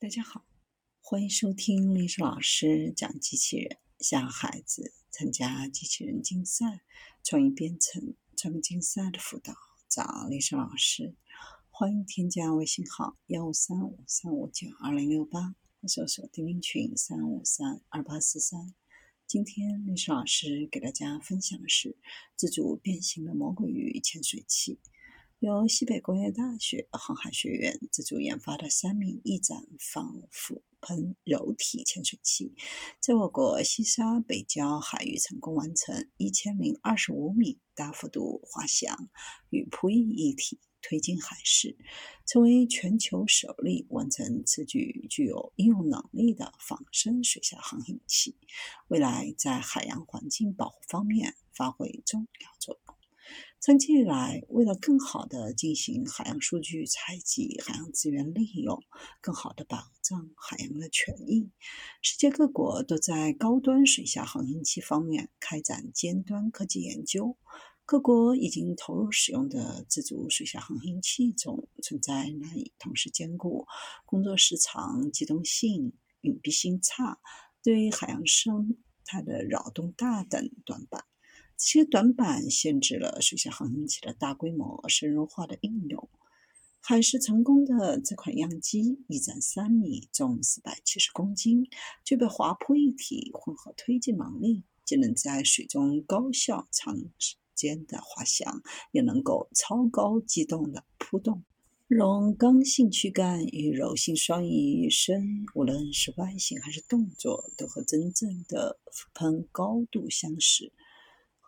大家好，欢迎收听历史老师讲机器人，向孩子参加机器人竞赛、创意编程、创客竞赛的辅导，找历史老师。欢迎添加微信号幺五三五三五九二零六八，搜索钉钉群三五三二八四三。今天历史老师给大家分享的是自主变形的魔鬼鱼潜水器。由西北工业大学航海学院自主研发的三米翼展防腐喷柔体潜水器，在我国西沙北礁海域成功完成一千零二十五米大幅度滑翔与扑翼一体推进海试，成为全球首例完成此举具有应用能力的仿生水下航行器，未来在海洋环境保护方面发挥重要作用。长期以来，为了更好地进行海洋数据采集、海洋资源利用，更好地保障海洋的权益，世界各国都在高端水下航行器方面开展尖端科技研究。各国已经投入使用的自主水下航行器中，存在难以同时兼顾工作时长、机动性、隐蔽性差、对海洋生态的扰动大等短板。这些短板限制了水下航行器的大规模深入化的应用。海试成功的这款样机，翼展三米，重四百七十公斤，具备滑坡一体混合推进能力，既能在水中高效长时间的滑翔，也能够超高机动的扑动，融刚性躯干与柔性双翼于一身，无论是外形还是动作，都和真正的俯喷高度相似。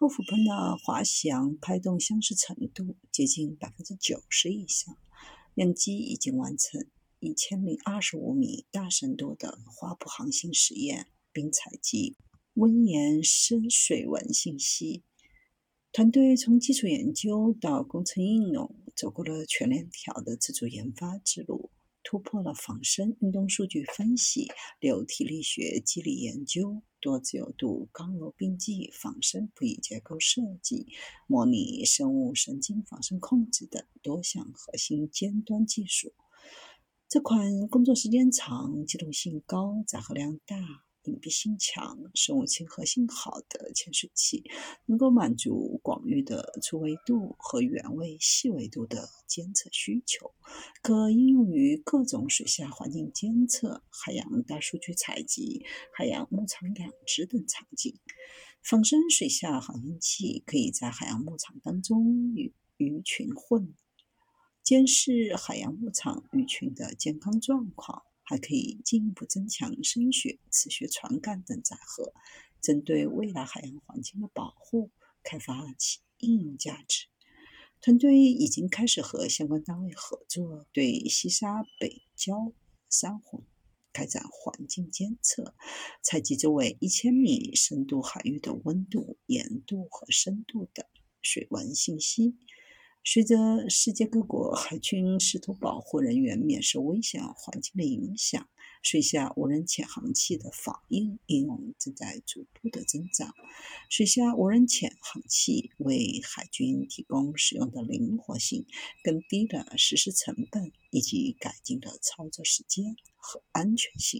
后俯喷的滑翔拍动相似程度接近百分之九十以上，样机已经完成一千零二十五米大深度的滑扑航行实验，并采集温盐深水文信息。团队从基础研究到工程应用，走过了全链条的自主研发之路。突破了仿生运动数据分析、流体力学机理研究、多自由度刚柔并济仿生扑翼结构设计、模拟生物神经仿生控制等多项核心尖端技术。这款工作时间长、机动性高、载荷量大。隐蔽性强、生物亲和性好的潜水器，能够满足广域的粗维度和原位细维度的监测需求，可应用于各种水下环境监测、海洋大数据采集、海洋牧场养殖等场景。仿生水下航行器可以在海洋牧场当中与鱼群混，监视海洋牧场鱼群的健康状况。还可以进一步增强声学、磁学传感等载荷，针对未来海洋环境的保护开发其应用价值。团队已经开始和相关单位合作，对西沙北礁珊瑚开展环境监测，采集周围一千米深度海域的温度、盐度和深度等水文信息。随着世界各国海军试图保护人员免受危险环境的影响，水下无人潜航器的仿应应用正在逐步的增长。水下无人潜航器为海军提供使用的灵活性、更低的实施成本以及改进的操作时间和安全性。